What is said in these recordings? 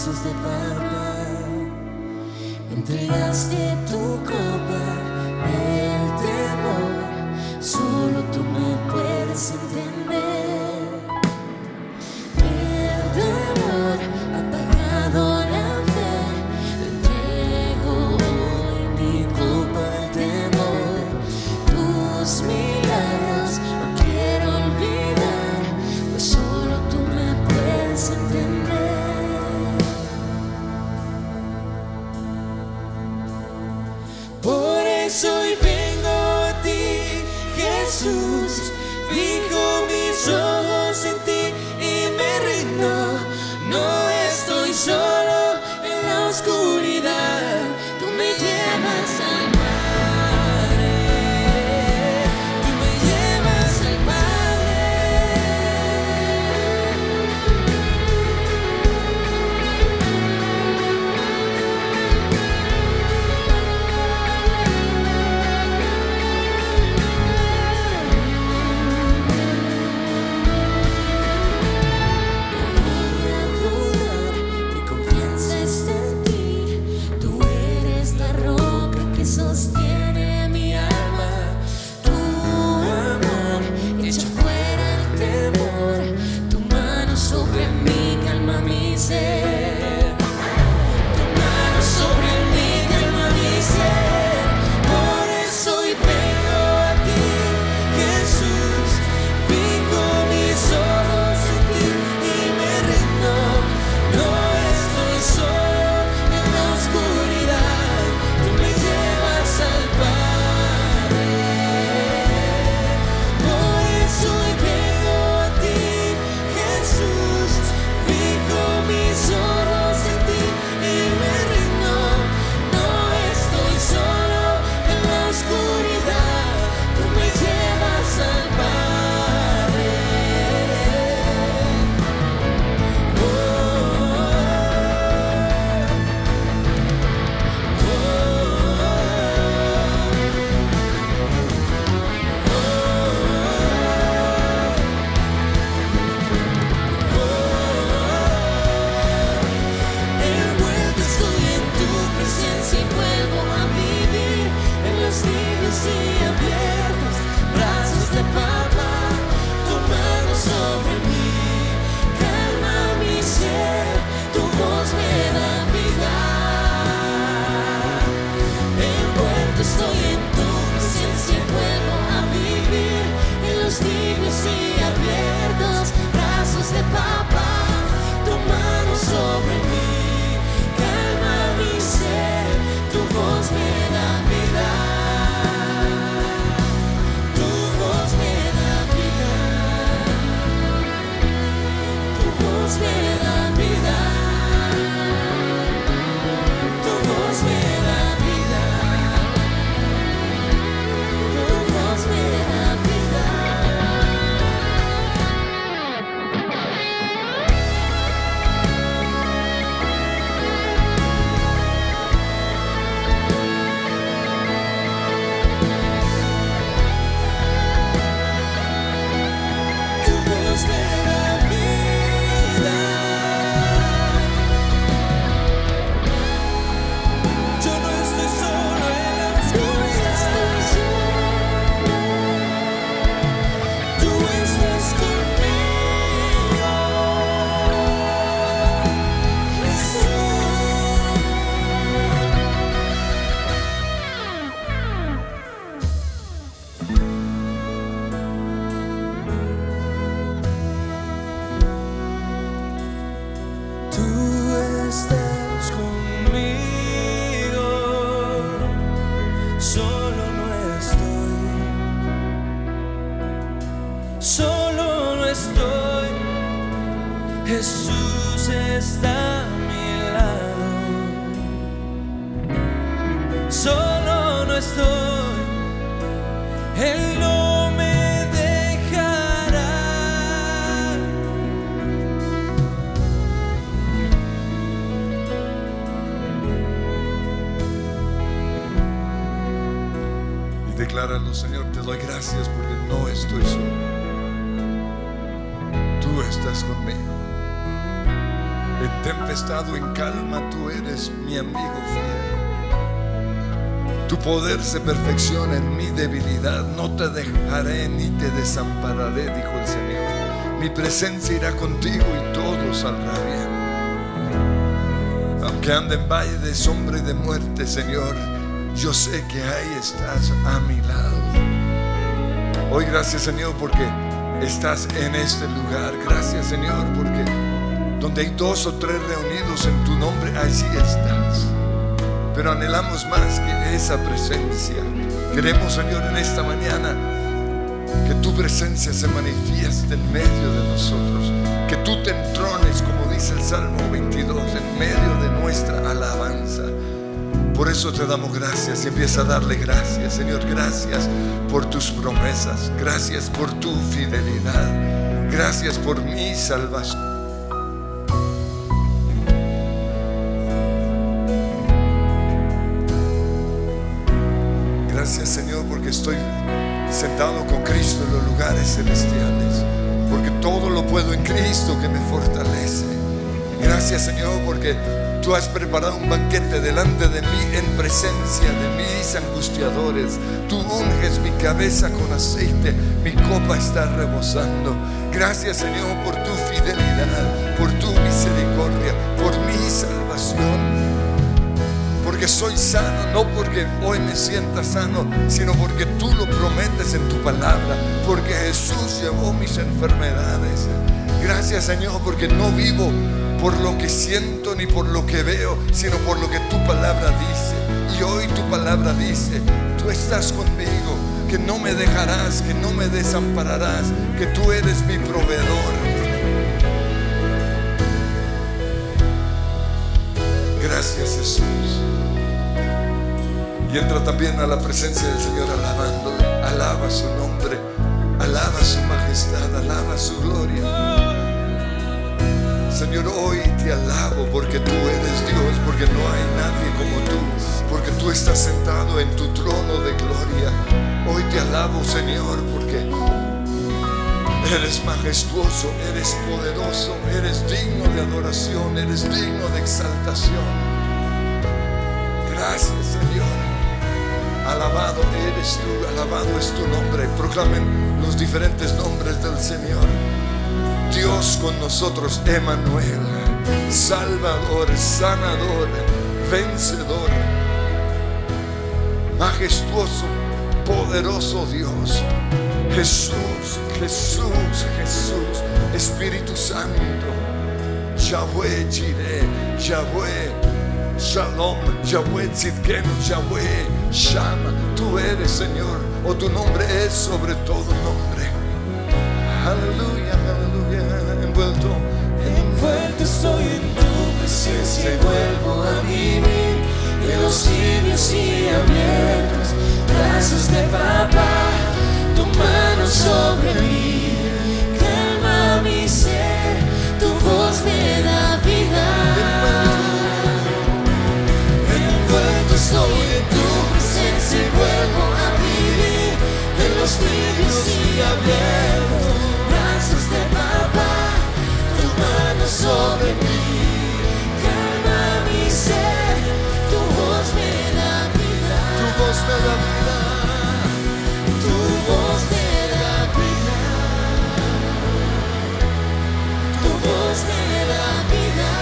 brazos de entregaste tu copa gracias porque no estoy solo. Tú estás conmigo. En tempestad o en calma, tú eres mi amigo fiel. Tu poder se perfecciona en mi debilidad. No te dejaré ni te desampararé, dijo el Señor. Mi presencia irá contigo y todo saldrá bien. Aunque ande en valle de sombra y de muerte, Señor, yo sé que ahí estás a mi lado. Hoy gracias, Señor, porque estás en este lugar. Gracias, Señor, porque donde hay dos o tres reunidos en tu nombre, allí estás. Pero anhelamos más que esa presencia. Queremos, Señor, en esta mañana que tu presencia se manifieste en medio de nosotros. Que tú te entrones, como dice el Salmo 22, en medio de nuestra alabanza. Por eso te damos gracias y empieza a darle gracias. Señor, gracias por tus promesas. Gracias por tu fidelidad. Gracias por mi salvación. Gracias Señor porque estoy sentado con Cristo en los lugares celestiales. Porque todo lo puedo en Cristo que me fortalece. Gracias Señor porque tú has preparado un banquete delante de mí en presencia de mis angustiadores. Tú unges mi cabeza con aceite, mi copa está rebosando. Gracias Señor por tu fidelidad, por tu misericordia, por mi salvación porque soy sano, no porque hoy me sienta sano, sino porque tú lo prometes en tu palabra, porque Jesús llevó mis enfermedades. Gracias Señor, porque no vivo por lo que siento ni por lo que veo, sino por lo que tu palabra dice. Y hoy tu palabra dice, tú estás conmigo, que no me dejarás, que no me desampararás, que tú eres mi proveedor. Gracias Jesús. Y entra también a la presencia del Señor alabándole. Alaba su nombre, alaba su majestad, alaba su gloria. Señor, hoy te alabo porque tú eres Dios, porque no hay nadie como tú, porque tú estás sentado en tu trono de gloria. Hoy te alabo, Señor, porque eres majestuoso, eres poderoso, eres digno de adoración, eres digno de exaltación. Gracias, Señor. Alabado eres tú, alabado es tu nombre. Proclamen los diferentes nombres del Señor. Dios con nosotros, Emanuel, Salvador, Sanador, Vencedor, majestuoso, poderoso Dios. Jesús, Jesús, Jesús, Espíritu Santo, Yahweh Jireh, Yahweh Shalom, Yahweh Tzidkenu, Yahweh Shama. Tú eres Señor, o tu nombre es sobre todo nombre. Aleluya, envuelto. Envuelto estoy en tu presencia y vuelvo a vivir en los tibios y abiertos brazos de papá, tu mano sobre mí, calma mi ser, tu voz me da vida. Envuelto estoy en tu presencia y vuelvo a vivir en los tibios y abiertos sobre mí, calma mi ser, tu voz me da vida. Tu voz me da vida. Tu voz me da vida. Tu voz me da vida.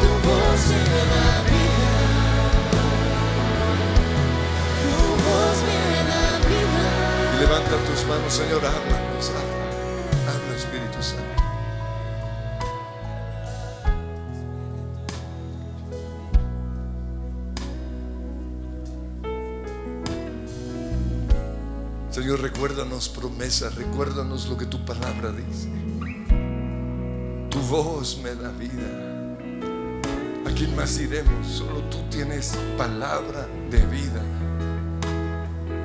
Tu voz me da vida. Tu voz me da vida. Levanta tus manos, Señor, habla, Señor, recuérdanos promesas, recuérdanos lo que tu palabra dice. Tu voz me da vida. ¿A quién más iremos? Solo tú tienes palabra de vida.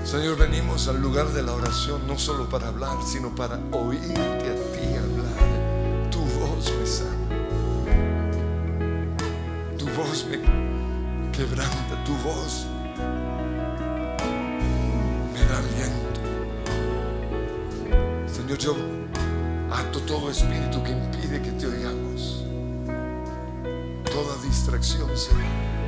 Señor, venimos al lugar de la oración no solo para hablar, sino para oírte a ti hablar. Tu voz me sana. Tu voz me quebranta. Tu voz yo ato todo espíritu que impide que te oigamos. Toda distracción, Señor.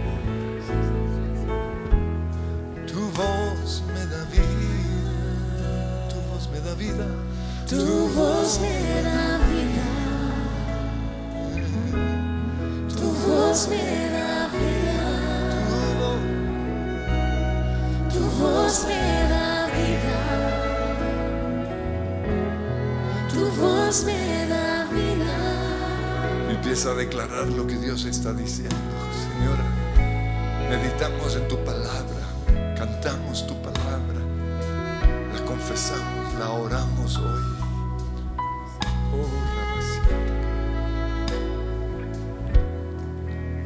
Diciendo. Señora, meditamos en tu palabra, cantamos tu palabra, la confesamos, la oramos hoy. Oh.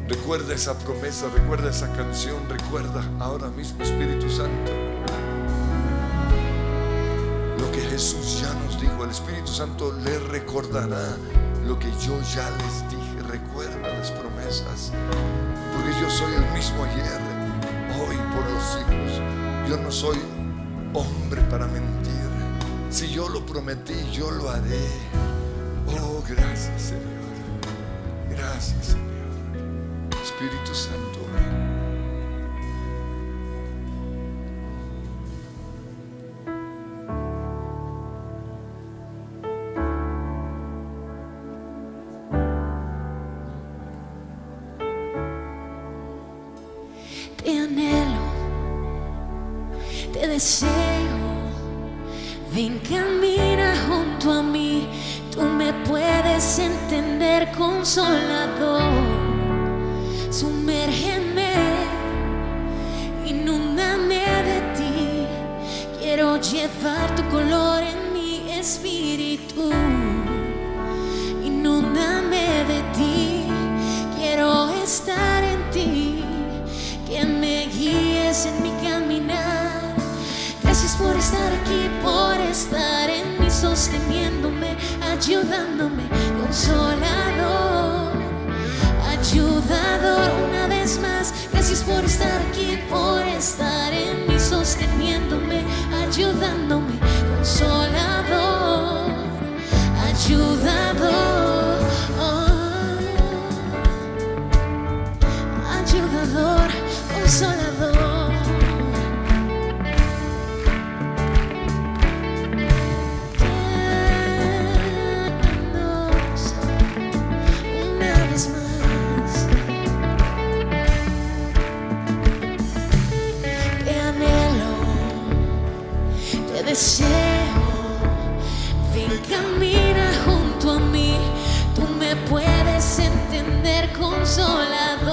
Recuerda esa promesa, recuerda esa canción, recuerda ahora mismo Espíritu Santo. Lo que Jesús ya nos dijo, el Espíritu Santo le recordará lo que yo ya les dije. Recuerda promesas, porque yo soy el mismo ayer, hoy por los siglos. Yo no soy hombre para mentir. Si yo lo prometí, yo lo haré. Oh, gracias Señor. Gracias Señor. Espíritu Santo. Deseo. Ven, camina junto a mí. Tú me puedes entender, consolador.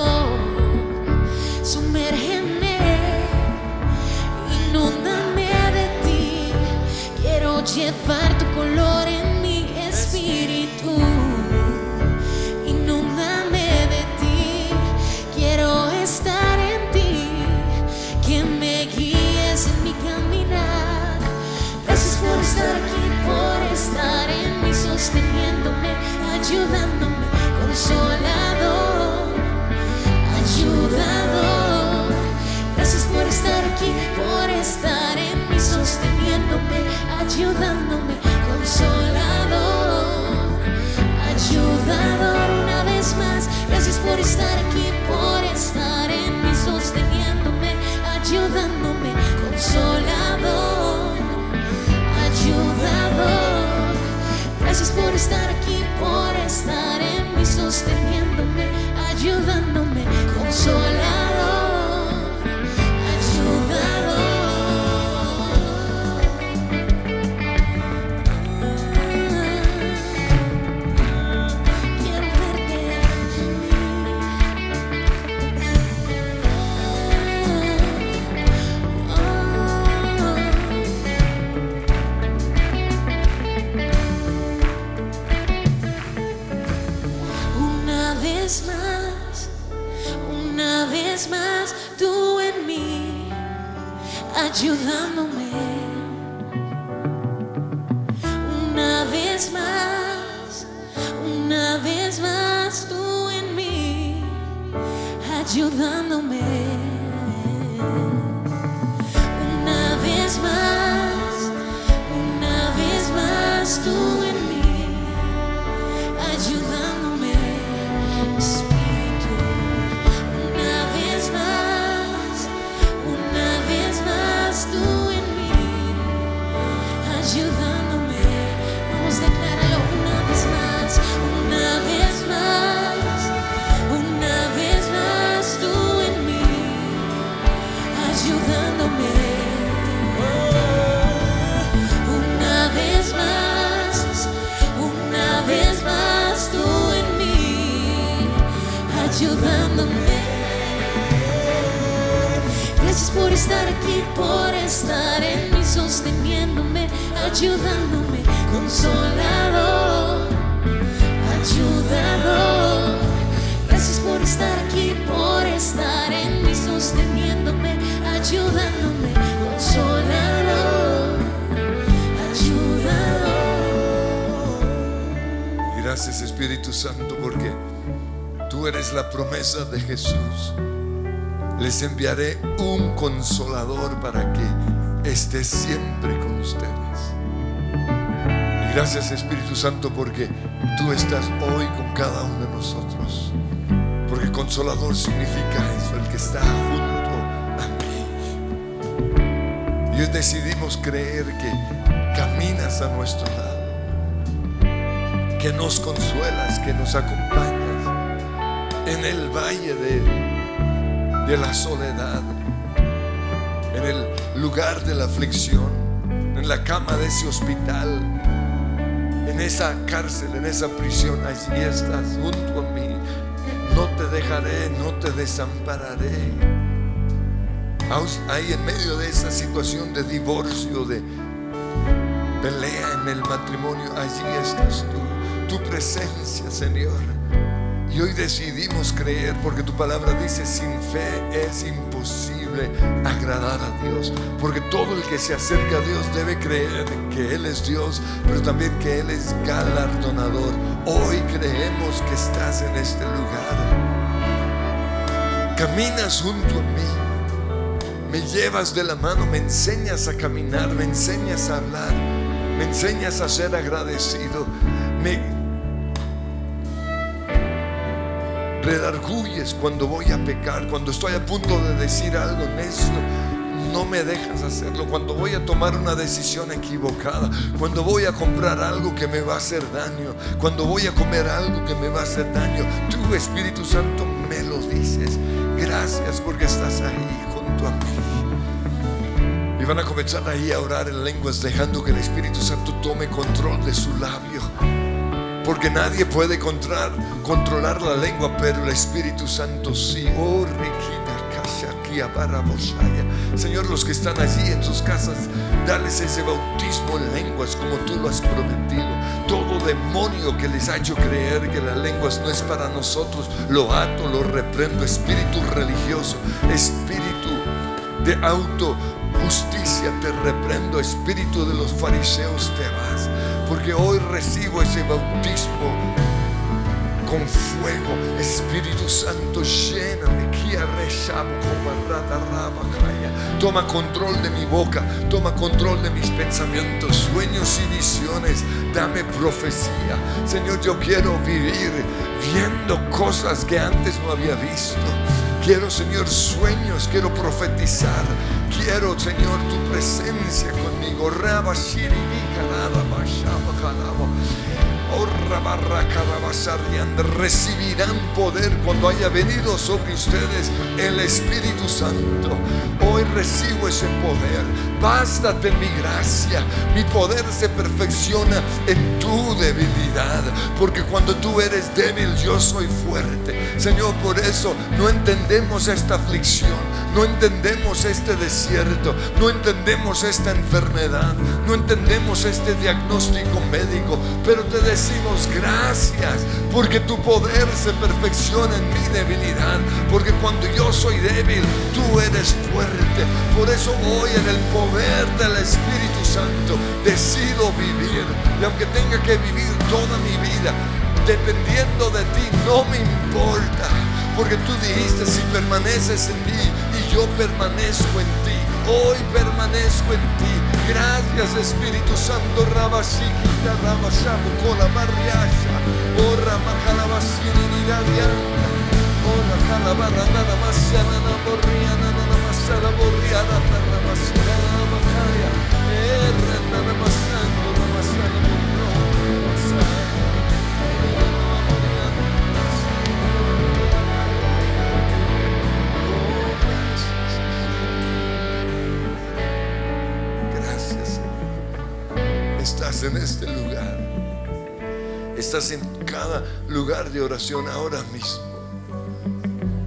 Ayudándome, consolador, ayudador. Gracias por estar aquí, por estar en mí, sosteniéndome, ayudándome, consolador, ayudador una vez más. Gracias por estar aquí, por estar en mí, sosteniéndome, ayudándome, consolador ayudador. Gracias por estar aquí, por estar en mí, sosteniéndome, ayudándome, consolador, ayudándome. Una vez más, una vez más, tú en mí, ayudándome. Estar aquí, por estar en mí, sosteniéndome, ayudándome, consolador, ayudador. Gracias por estar aquí, por estar en mí, sosteniéndome, ayudándome, consolador, ayudador. Gracias Espíritu Santo porque tú eres la promesa de Jesús. Les enviaré un consolador para que esté siempre con ustedes. Y gracias Espíritu Santo porque tú estás hoy con cada uno de nosotros. Porque consolador significa eso, el que está junto a mí. Y hoy decidimos creer que caminas a nuestro lado, que nos consuelas, que nos acompañas en el valle de de la soledad, en el lugar de la aflicción, en la cama de ese hospital, en esa cárcel, en esa prisión, allí estás junto a mí. No te dejaré, no te desampararé. Ahí en medio de esa situación de divorcio, de pelea en el matrimonio, allí estás tú, tu presencia, Señor. Y hoy decidimos creer porque tu palabra dice, sin fe es imposible agradar a Dios. Porque todo el que se acerca a Dios debe creer que Él es Dios, pero también que Él es galardonador. Hoy creemos que estás en este lugar. Caminas junto a mí. Me llevas de la mano, me enseñas a caminar, me enseñas a hablar, me enseñas a ser agradecido. Me redarguyes cuando voy a pecar, cuando estoy a punto de decir algo necio. No me dejas hacerlo cuando voy a tomar una decisión equivocada, cuando voy a comprar algo que me va a hacer daño, cuando voy a comer algo que me va a hacer daño. Tú, Espíritu Santo, me lo dices. Gracias porque estás ahí junto a mí. Y van a comenzar ahí a orar en lenguas, dejando que el Espíritu Santo tome control de su labio. Porque nadie puede controlar, la lengua, pero el Espíritu Santo sí. Oh, Señor, los que están allí en sus casas, dales ese bautismo en lenguas como tú lo has prometido. Todo demonio que les ha hecho creer que las lenguas no es para nosotros, lo ato, lo reprendo. Espíritu religioso, espíritu de auto justicia, te reprendo. Espíritu de los fariseos, te vas porque hoy recibo ese bautismo con fuego. Espíritu Santo, lléname. Toma control de mi boca, toma control de mis pensamientos, sueños y visiones. Dame profecía. Señor, yo quiero vivir viendo cosas que antes no había visto. Quiero, Señor, sueños, quiero profetizar. Quiero, Señor, tu presencia conmigo. Recibirán poder cuando haya venido sobre ustedes el Espíritu Santo. Hoy recibo ese poder. Bástate mi gracia. Mi poder se perfecciona en tu debilidad. Porque cuando tú eres débil, yo soy fuerte. Señor, por eso no entendemos esta aflicción. No entendemos este desierto. No entendemos esta enfermedad. No entendemos este diagnóstico médico. Pero te decimos gracias. Porque tu poder se perfecciona en mi debilidad. Porque cuando yo soy débil, tú eres fuerte. Por eso hoy en el poder del Espíritu Santo decido vivir. Y aunque tenga que vivir toda mi vida dependiendo de ti, no me importa. Porque tú dijiste, si permaneces en mí yo permanezco en ti, hoy permanezco en ti. Gracias Espíritu Santo, Rabashikita, Rabashabu, Kola Mariasha, Ora Makalabasini, Nigadiana, Ora Calabarra, Nana Masiana, Borriana, Nana Masala, Borriana, Nana Masala, Macaya, Erra, Nana Masando, Estás en este lugar. Estás en cada lugar de oración ahora mismo.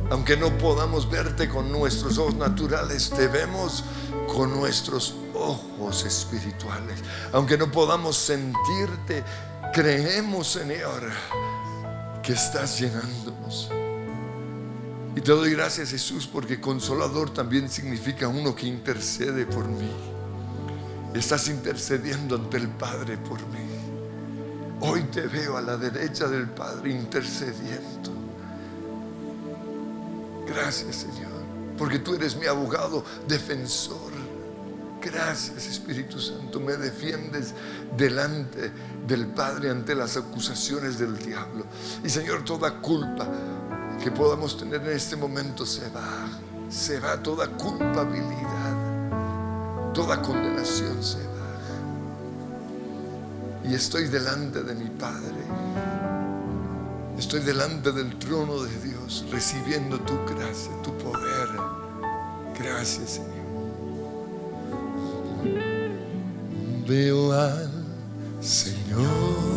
Aunque no podamos verte con nuestros ojos naturales, te vemos con nuestros ojos espirituales. Aunque no podamos sentirte, creemos, Señor, que estás llenándonos. Y te doy gracias, Jesús, porque consolador también significa uno que intercede por mí. Estás intercediendo ante el Padre por mí. Hoy te veo a la derecha del Padre intercediendo. Gracias, Señor, porque tú eres mi abogado, defensor. Gracias, Espíritu Santo, me defiendes delante del Padre ante las acusaciones del diablo. Y Señor, toda culpa que podamos tener en este momento se va. Se va toda culpabilidad. Toda condenación se va. Y estoy delante de mi Padre. Estoy delante del trono de Dios, recibiendo tu gracia, tu poder. Gracias, Señor. Veo al Señor.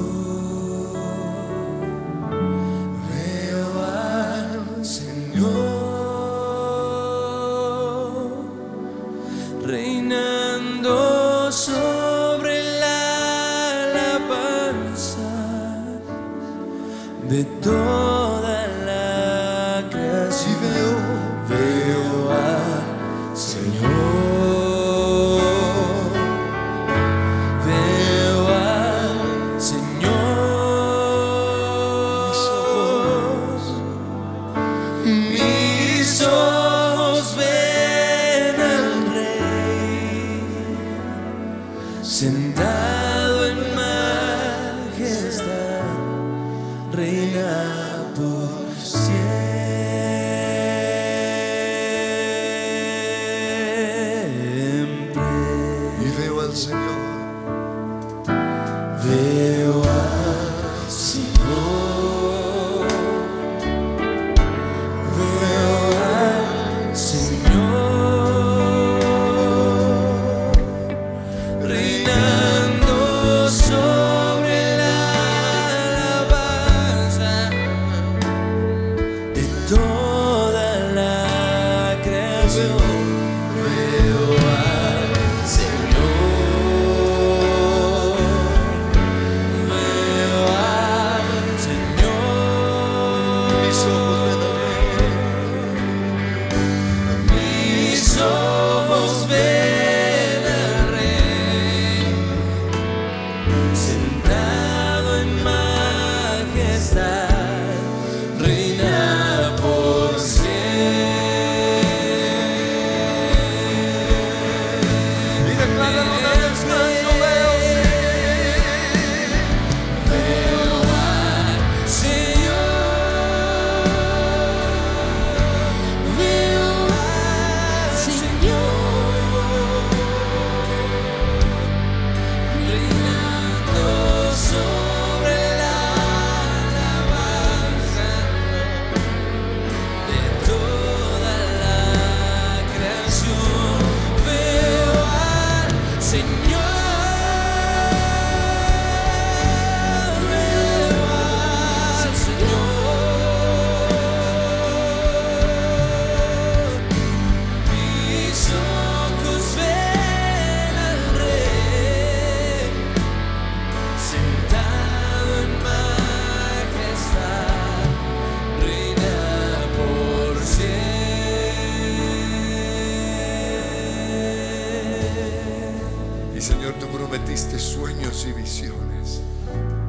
Y visiones.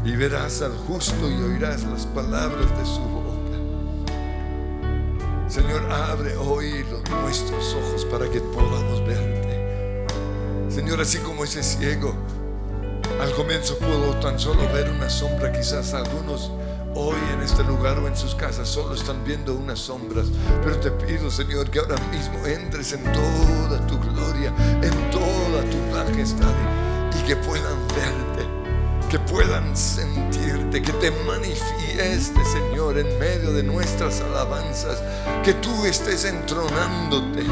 Y verás al justo y oirás las palabras de su boca. Señor, abre hoy los, nuestros ojos para que podamos verte. Señor, así como ese ciego, al comienzo pudo tan solo ver una sombra, quizás algunos hoy en este lugar o en sus casas solo están viendo unas sombras. Pero te pido, Señor, que ahora mismo entres en toda tu gloria, en toda tu majestad y que puedan verte, que puedan sentirte, que te manifiestes, Señor, en medio de nuestras alabanzas, que tú estés entronándote.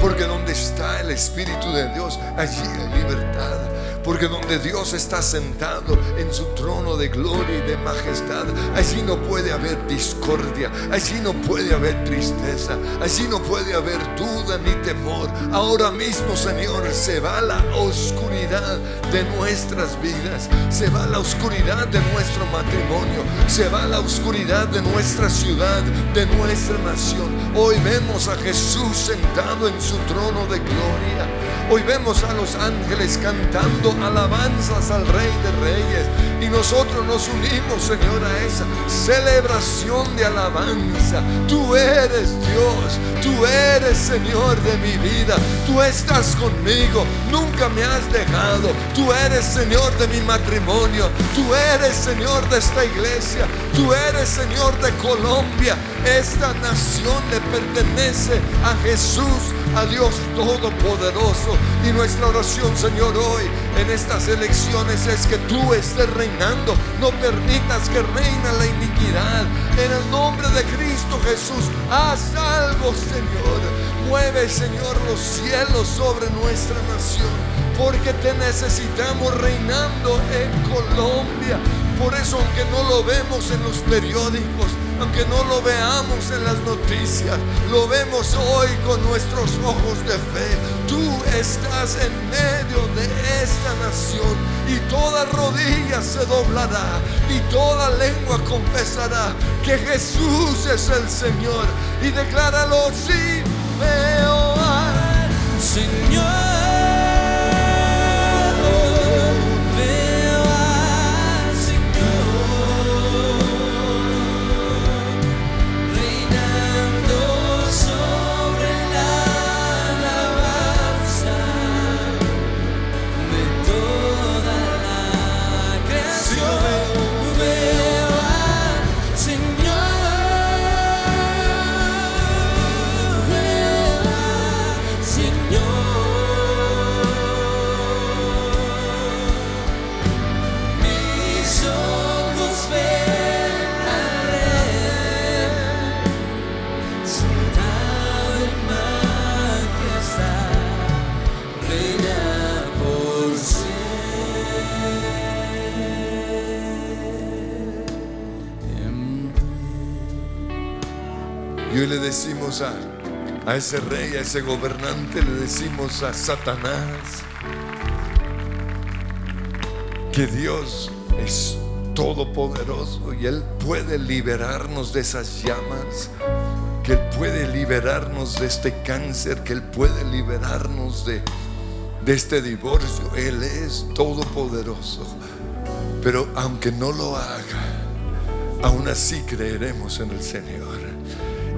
Porque donde está el Espíritu de Dios, allí hay libertad. Porque donde Dios está sentado en su trono de gloria y de majestad, allí no puede haber discordia, allí no puede haber tristeza, allí no puede haber duda ni temor. Ahora mismo, Señor, se va la oscuridad de nuestras vidas, se va la oscuridad de nuestro matrimonio, se va la oscuridad de nuestra ciudad, de nuestra nación. Hoy vemos a Jesús sentado en su trono de gloria. Hoy vemos a los ángeles cantando alabanzas al Rey de Reyes. Y nosotros nos unimos, Señor, a esa celebración de alabanza. Tú eres Dios, tú eres Señor de mi vida. Tú estás conmigo, nunca me has dejado. Tú eres Señor de mi matrimonio. Tú eres Señor de esta iglesia. Tú eres Señor de Colombia. Esta nación le pertenece a Jesús, a Dios Todopoderoso. Y nuestra oración, Señor, hoy en estas elecciones es que tú estés reinando. No permitas que reina la iniquidad. En el nombre de Cristo Jesús, haz algo, Señor. Mueve, Señor, los cielos sobre nuestra nación. Porque te necesitamos reinando en Colombia. Por eso, aunque no lo vemos en los periódicos, aunque no lo veamos en las noticias, lo vemos hoy con nuestros ojos de fe. Tú estás en medio de esta nación y toda rodilla se doblará y toda lengua confesará que Jesús es el Señor. Y decláralo, sí, veo al Señor, a ese rey, a ese gobernante, le decimos a Satanás que Dios es todopoderoso y Él puede liberarnos de esas llamas, que Él puede liberarnos de este cáncer, que Él puede liberarnos de, de este divorcio. Él es todopoderoso. Pero aunque no lo haga, aún así creeremos en el Señor.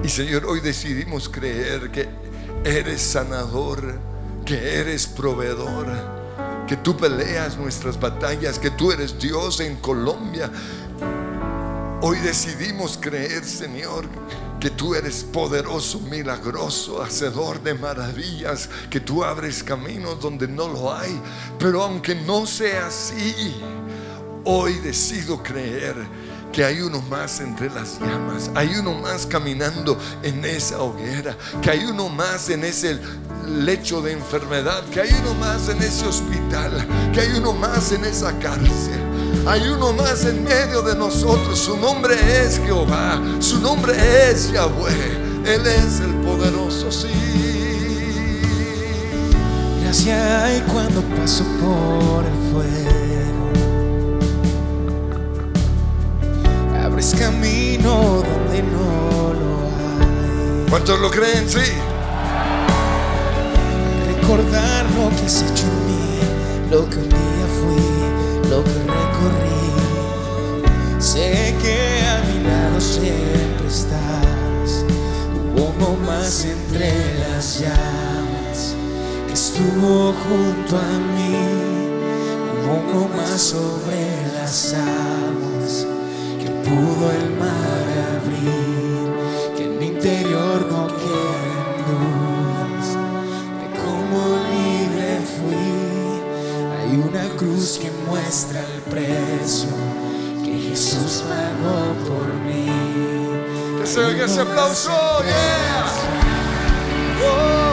Y Señor, hoy decidimos creer que eres sanador, que eres proveedor, que tú peleas nuestras batallas, que tú eres Dios en Colombia. Hoy decidimos creer, Señor, que tú eres poderoso, milagroso, hacedor de maravillas, que tú abres caminos donde no lo hay. Pero aunque no sea así, hoy decido creer que hay uno más entre las llamas, hay uno más caminando en esa hoguera, que hay uno más en ese lecho de enfermedad, que hay uno más en ese hospital, que hay uno más en esa cárcel. Hay uno más en medio de nosotros. Su nombre es Jehová. Su nombre es Yahweh. Él es el poderoso, sí. Gracia hay cuando paso por el fuego. Camino donde no lo hay. ¿Cuántos lo creen? Sí. Recordar lo que has hecho en mí, lo que un día fui, lo que recorrí. Sé que a mi lado siempre estás. Hubo más entre las llamas que estuvo junto a mí. Hubo uno más sobre las aguas pudo el mar abrir. Que en mi interior no queden dudas de cómo libre fui. Hay una cruz que muestra el precio que Jesús pagó por mí. Que se oiga ese aplauso. Yeah. Oh,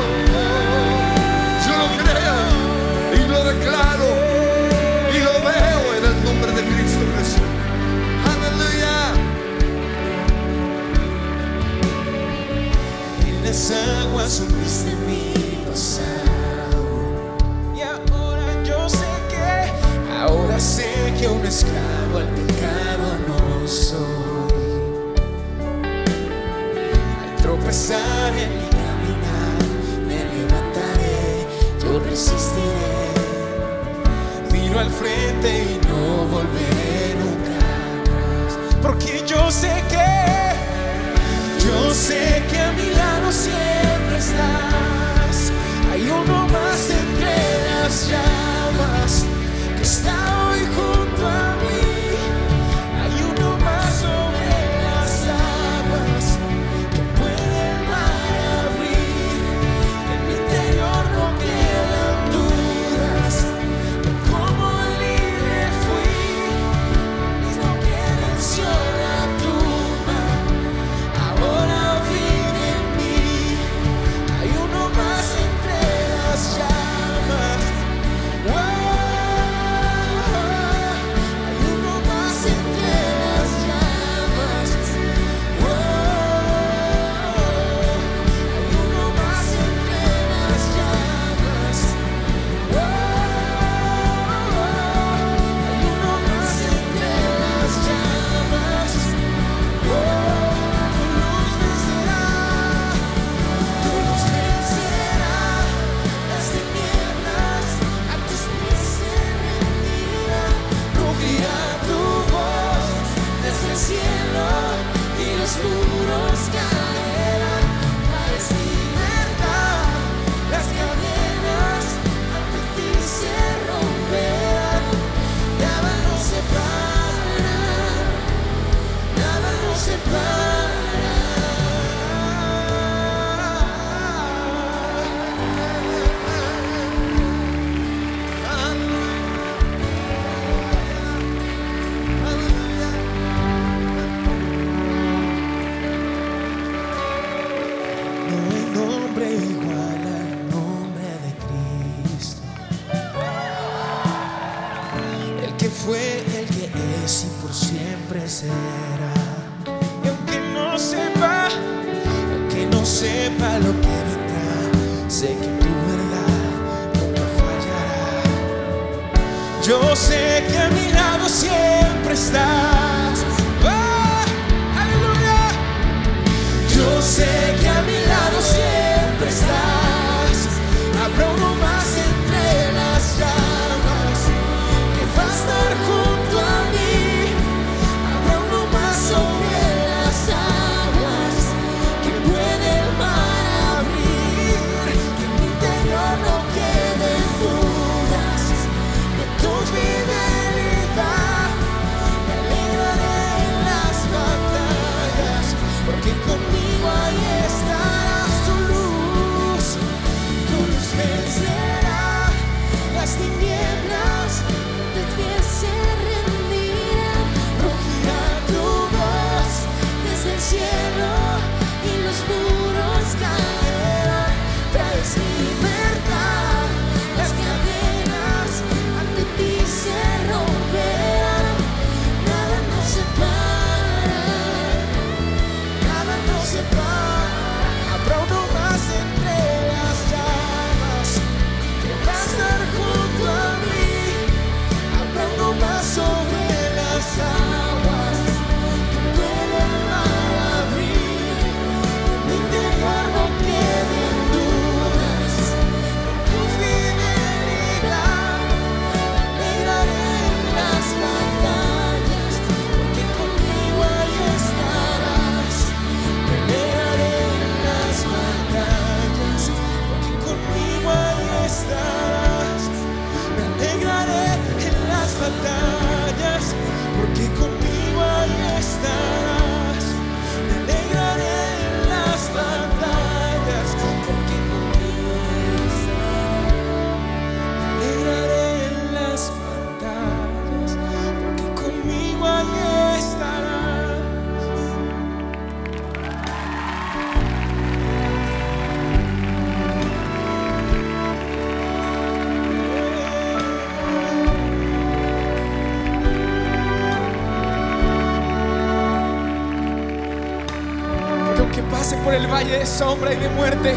de sombra y de muerte,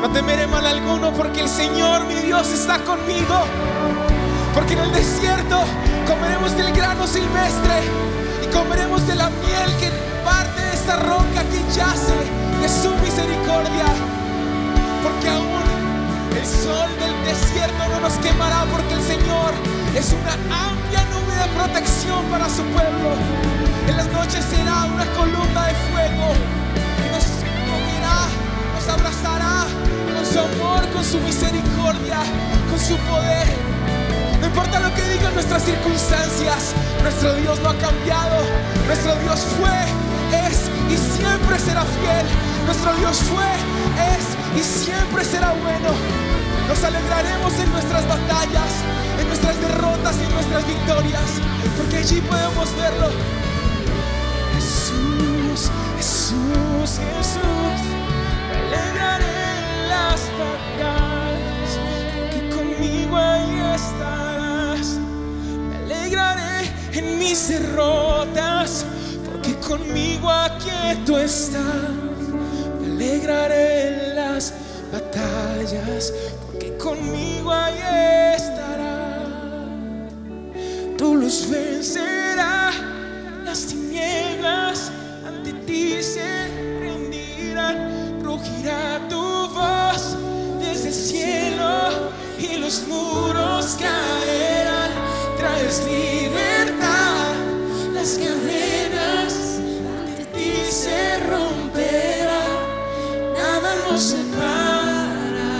no temeré mal alguno porque el Señor mi Dios está conmigo. Porque en el desierto comeremos del grano silvestre y comeremos de la miel que parte de esta roca que yace de su misericordia. Porque aún el sol del desierto no nos quemará porque el Señor es una amplia nube de protección para su pueblo. En las noches será una columna de fuego nos abrazará con su amor, con su misericordia, con su poder. No importa lo que digan nuestras circunstancias, nuestro Dios no ha cambiado. Nuestro Dios fue, es y siempre será fiel. Nuestro Dios fue, es y siempre será bueno. Nos alegraremos en nuestras batallas, en nuestras derrotas y en nuestras victorias, porque allí podemos verlo. Jesús, Jesús, Jesús, las batallas, porque conmigo ahí estarás. Me alegraré en mis derrotas, porque conmigo aquí tú estás. Me alegraré en las batallas, porque conmigo ahí estarás. Tu luz vencerá las tinieblas, ante ti se rendirán, rugirá tu caerán. Traes libertad, las cadenas ante ti se romperán, nada nos separa,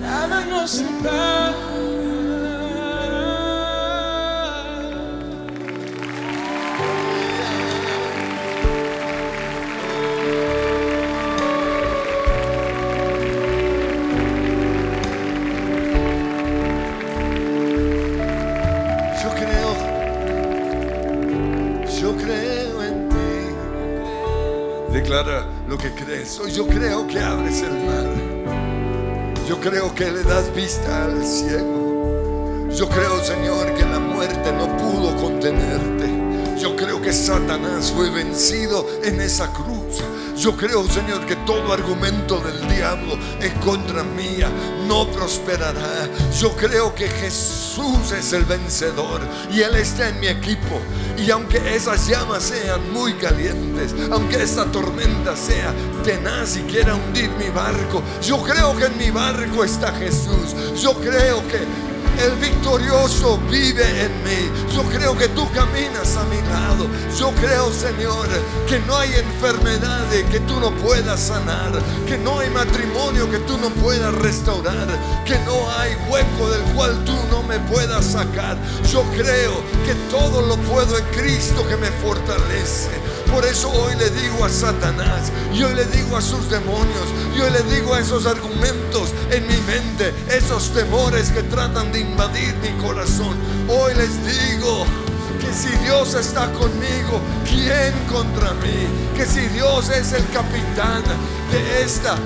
nada nos separa. Declara lo que crees. Hoy yo creo que abres el mar. Yo creo que le das vista al ciego. Yo creo, Señor, que la muerte no pudo contenerte. Yo creo que Satanás fue vencido en esa cruz. Yo creo, Señor, que todo argumento del diablo en contra mía no prosperará. Yo creo que Jesús es el vencedor y Él está en mi equipo. Y aunque esas llamas sean muy calientes, aunque esta tormenta sea tenaz y quiera hundir mi barco, yo creo que en mi barco está Jesús. Yo creo que el victorioso vive en mí. Yo creo que tú caminas a mi lado. Yo creo, Señor, que no hay enfermedad que tú no puedas sanar. Que no hay matrimonio que tú no puedas restaurar. Que no hay hueco del cual tú no me puedas sacar. Yo creo que todo lo puedo en Cristo que me fortalece. Por eso hoy le digo a Satanás, y hoy le digo a sus demonios, y hoy le digo a esos argumentos en mi mente, esos temores que tratan de invadir mi corazón. Hoy les digo que si Dios está conmigo, ¿quién contra mí? Que si Dios es el capitán de esta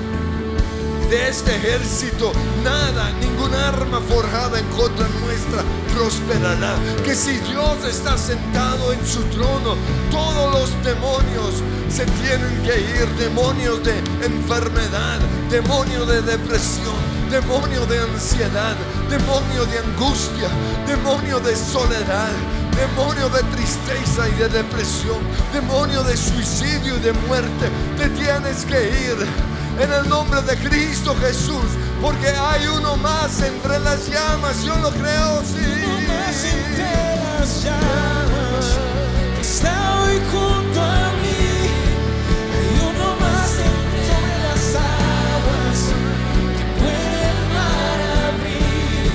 de este ejército, nada, ningún arma forjada en contra nuestra prosperará. Que si Dios está sentado en su trono, todos los demonios se tienen que ir, demonios de enfermedad, demonio de depresión, demonio de ansiedad, demonio de angustia, demonio de soledad. Demonio de tristeza y de depresión, demonio de suicidio y de muerte, te tienes que ir en el nombre de Cristo Jesús, porque hay uno más entre las llamas, yo lo creo, sí. más entre las llamas está hoy junto a mí. Hay uno más entre las aguas que puede el mar abrir.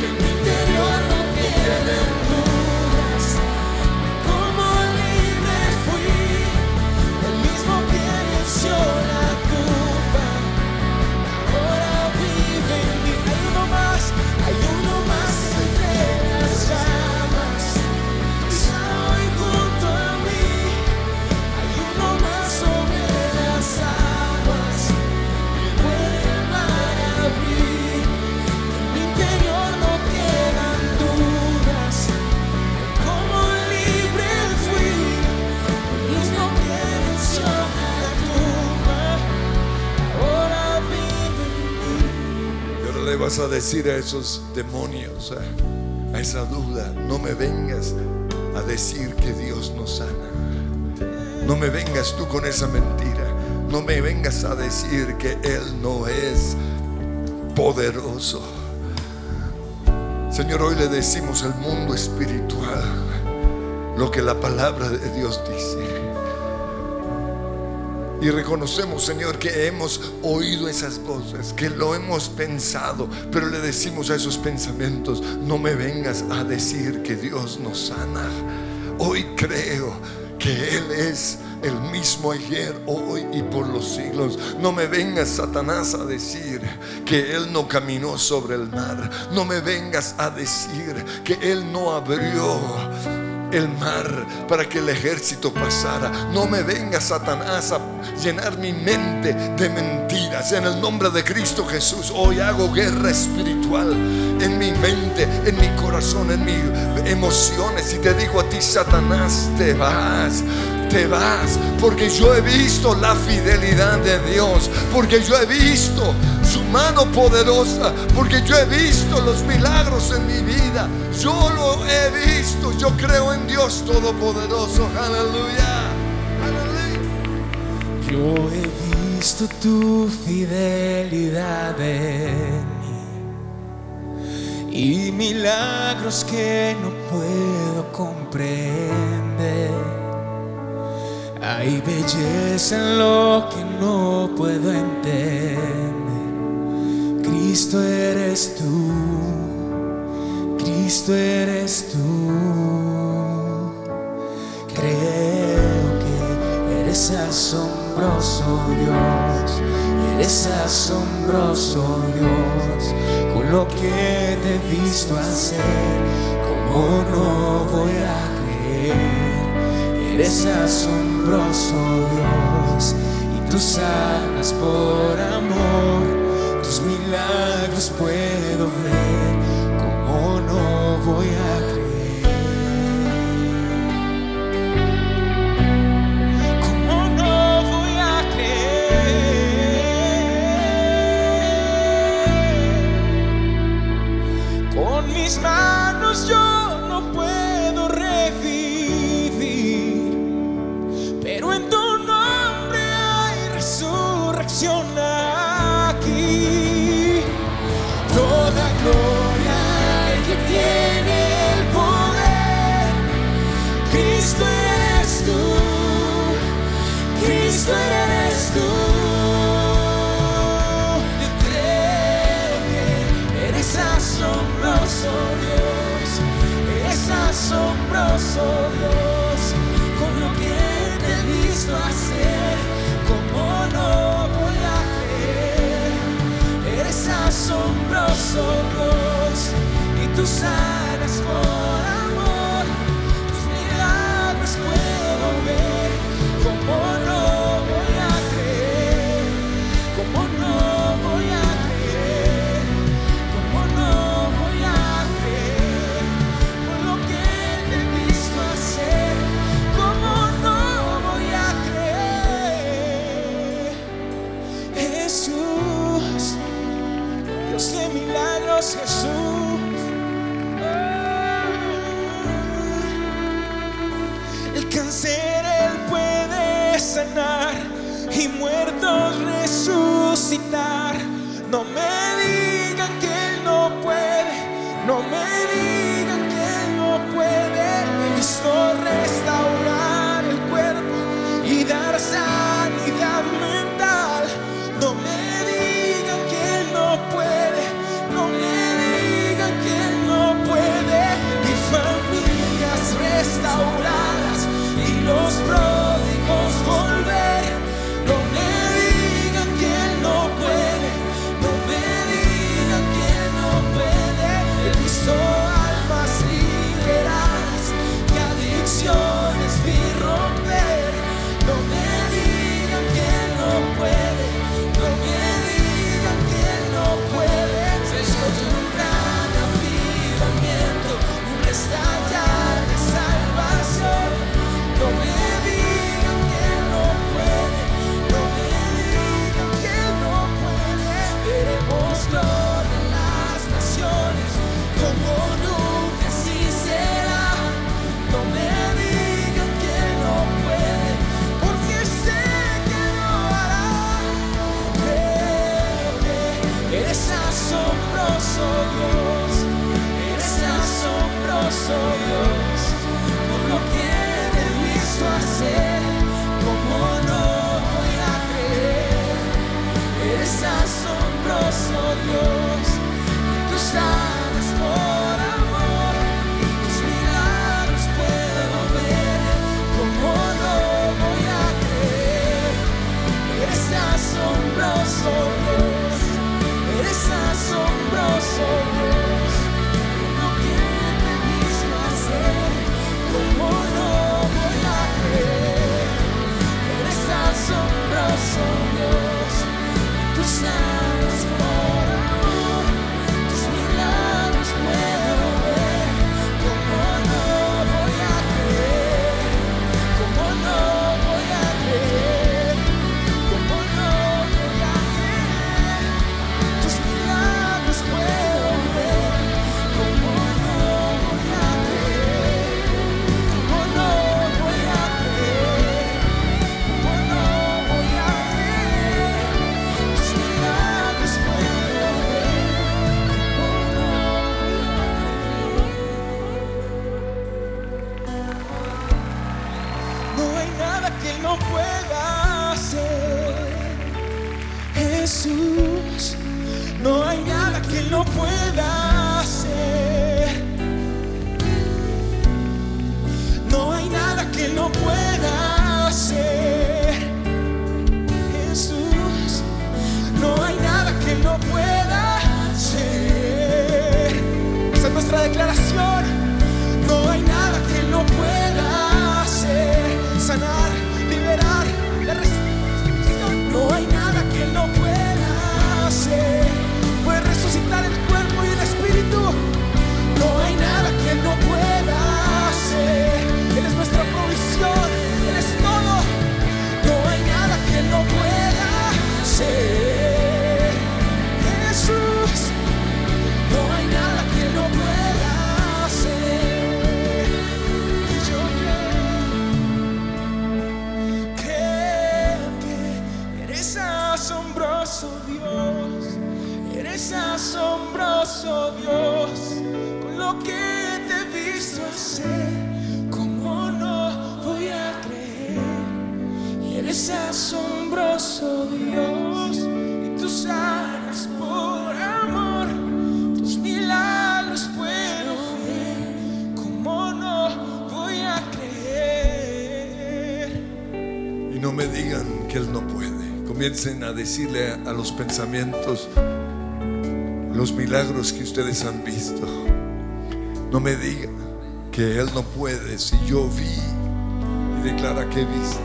Que mi interior no queden decir a esos demonios, a, esa duda, no me vengas a decir que Dios no sana. No me vengas tú con esa mentira. No me vengas a decir que Él no es poderoso. Señor, hoy le decimos al mundo espiritual lo que la palabra de Dios dice. Y reconocemos, Señor, que hemos oído esas voces, que lo hemos pensado, pero le decimos a esos pensamientos, no me vengas a decir que Dios nos sana. Hoy creo que Él es el mismo ayer, hoy y por los siglos. No me vengas, Satanás, a decir que Él no caminó sobre el mar. No me vengas a decir que Él no abrió el mar para que el ejército pasara. No me venga Satanás a llenar mi mente de mentiras. En el nombre de Cristo Jesús, hoy hago guerra espiritual en mi mente, en mi corazón, en mis emociones. Y te digo a ti, Satanás, te vas te vas, porque yo he visto la fidelidad de Dios, porque yo he visto su mano poderosa, porque yo he visto los milagros en mi vida, yo lo he visto, yo creo en Dios Todopoderoso, aleluya. Yo he visto tu fidelidad en mí y milagros que no puedo comprender. Hay belleza en lo que no puedo entender. Cristo eres tú, Cristo eres tú. Creo que eres asombroso Dios, eres asombroso Dios. Con lo que te he visto hacer, ¿cómo no voy a creer? Eres asombroso Dios y tú sanas por amor. Tus milagros puedo ver, como no voy a creer. Como no voy a creer. Con mis manos yo asombroso Dios, y tú decirle a los pensamientos los milagros que ustedes han visto. No me digan que Él no puede si yo vi y declara que viste.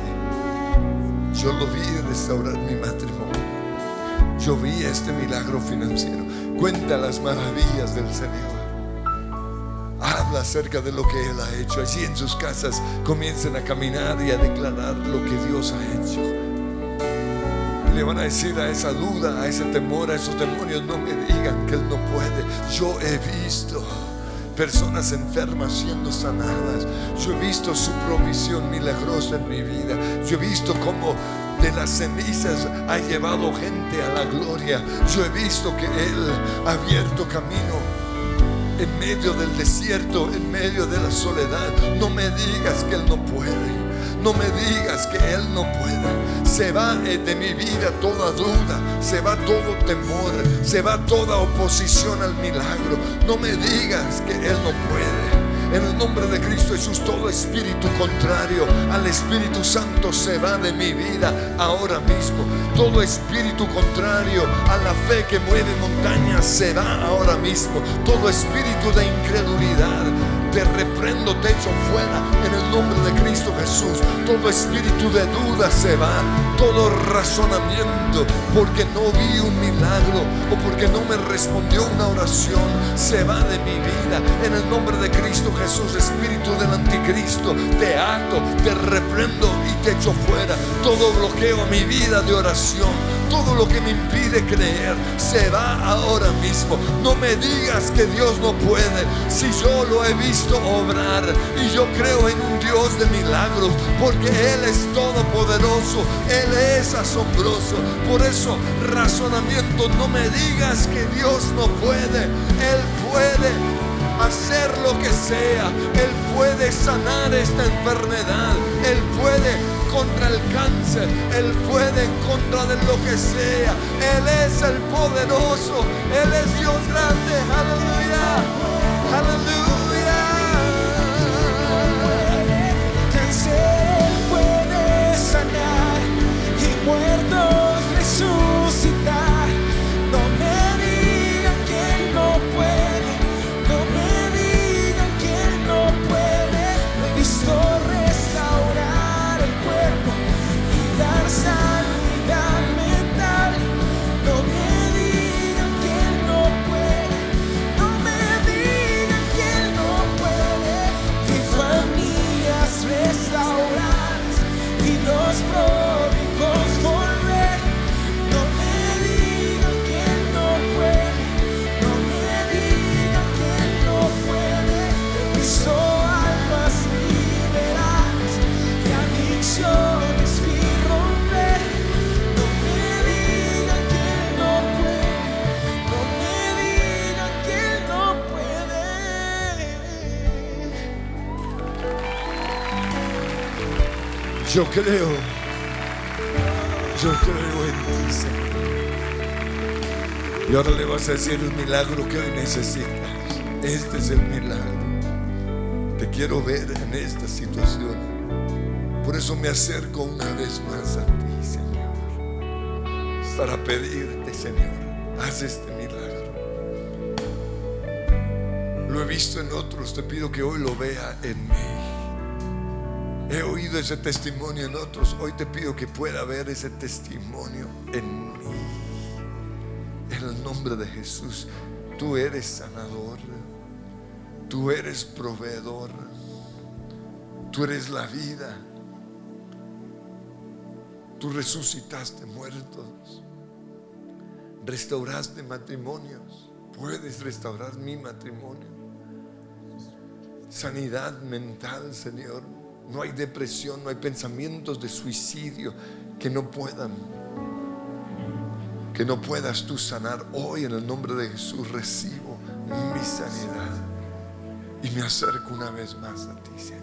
Yo lo vi restaurar mi matrimonio. Yo vi este milagro financiero. Cuenta las maravillas del Señor. Habla acerca de lo que Él ha hecho. Allí en sus casas comiencen a caminar y a declarar lo que Dios ha hecho. Le van a decir a esa duda, a ese temor, a esos demonios, no me digan que Él no puede. Yo he visto personas enfermas siendo sanadas. Yo he visto su provisión milagrosa en mi vida. Yo he visto cómo de las cenizas ha llevado gente a la gloria. Yo he visto que Él ha abierto camino en medio del desierto, en medio de la soledad. No me digas que Él no puede. No me digas que Él no puede. Se va eh, de mi vida toda duda, se va todo temor, se va toda oposición al milagro. No me digas que Él no puede. En el nombre de Cristo Jesús, todo espíritu contrario al Espíritu Santo se va de mi vida ahora mismo. Todo espíritu contrario a la fe que mueve montañas se va ahora mismo. Todo espíritu de incredulidad, te reprendo, te echo fuera en el nombre de Cristo Jesús. Todo espíritu de duda se va. Todo razonamiento porque no vi un milagro o porque no me respondió una oración se va de mi vida. En el nombre de Cristo Jesús, espíritu del anticristo, te ato, te reprendo y te echo fuera. Todo bloqueo a mi vida de oración. Todo lo que me impide creer se va ahora mismo. No me digas que Dios no puede. Si yo lo he visto obrar y yo creo en un Dios de milagros porque Él es todopoderoso, Él es asombroso. Por eso, razonamiento, no me digas que Dios no puede, Él puede hacer lo que sea. Él puede sanar esta enfermedad. Él puede contra el cáncer. Él puede en contra de lo que sea. Él es el poderoso. Él es Dios grande. Aleluya. Aleluya. Puede sanar y muertos Yo creo. Yo creo en ti, Señor. Y ahora le vas a decir el milagro que hoy necesitas. Este es el milagro. Te quiero ver en esta situación. Por eso me acerco una vez más a ti, Señor. Para pedirte, Señor, haz este milagro. Lo he visto en otros, te pido que hoy lo vea en mí. He oído ese testimonio en otros. Hoy te pido que pueda ver ese testimonio en mí. En el nombre de Jesús, tú eres sanador. Tú eres proveedor. Tú eres la vida. Tú resucitaste muertos. Restauraste matrimonios. Puedes restaurar mi matrimonio. Sanidad mental, Señor. No hay depresión, no hay pensamientos de suicidio que no puedan, que no puedas tú sanar. Hoy en el nombre de Jesús recibo mi sanidad y me acerco una vez más a ti, Señor.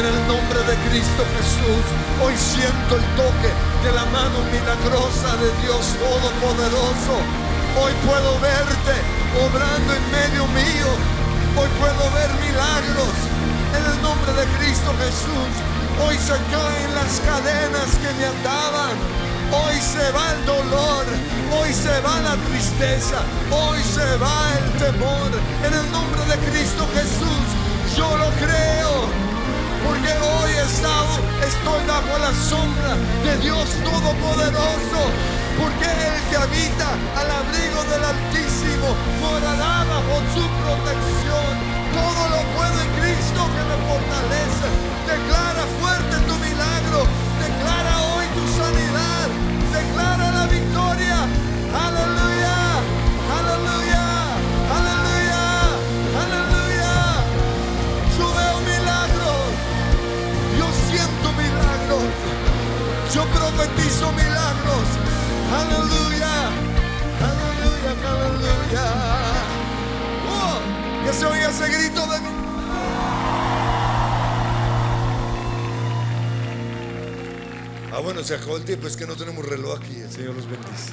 En el nombre de Cristo Jesús. Hoy siento el toque de la mano milagrosa de Dios Todopoderoso. Hoy puedo verte obrando en medio mío. Hoy puedo ver milagros en el nombre de Cristo Jesús. Hoy se caen las cadenas que me ataban. Hoy se va el dolor, hoy se va la tristeza, hoy se va el temor. En el nombre de Cristo Jesús, yo lo creo. Porque hoy he estado, estoy bajo la sombra de Dios Todopoderoso. Porque el que habita al abrigo del Altísimo morará bajo su protección. Todo lo puedo en Cristo que me fortalece. Declara fuerte tu milagro. Declara hoy tu sanidad. Declara la victoria. Aleluya. Yo profetizo milagros. Aleluya. Aleluya. Aleluya. Oh, que se oiga ese grito de mí. Ah, bueno, se acabó el tiempo. Es que no tenemos reloj aquí. El Señor los bendice.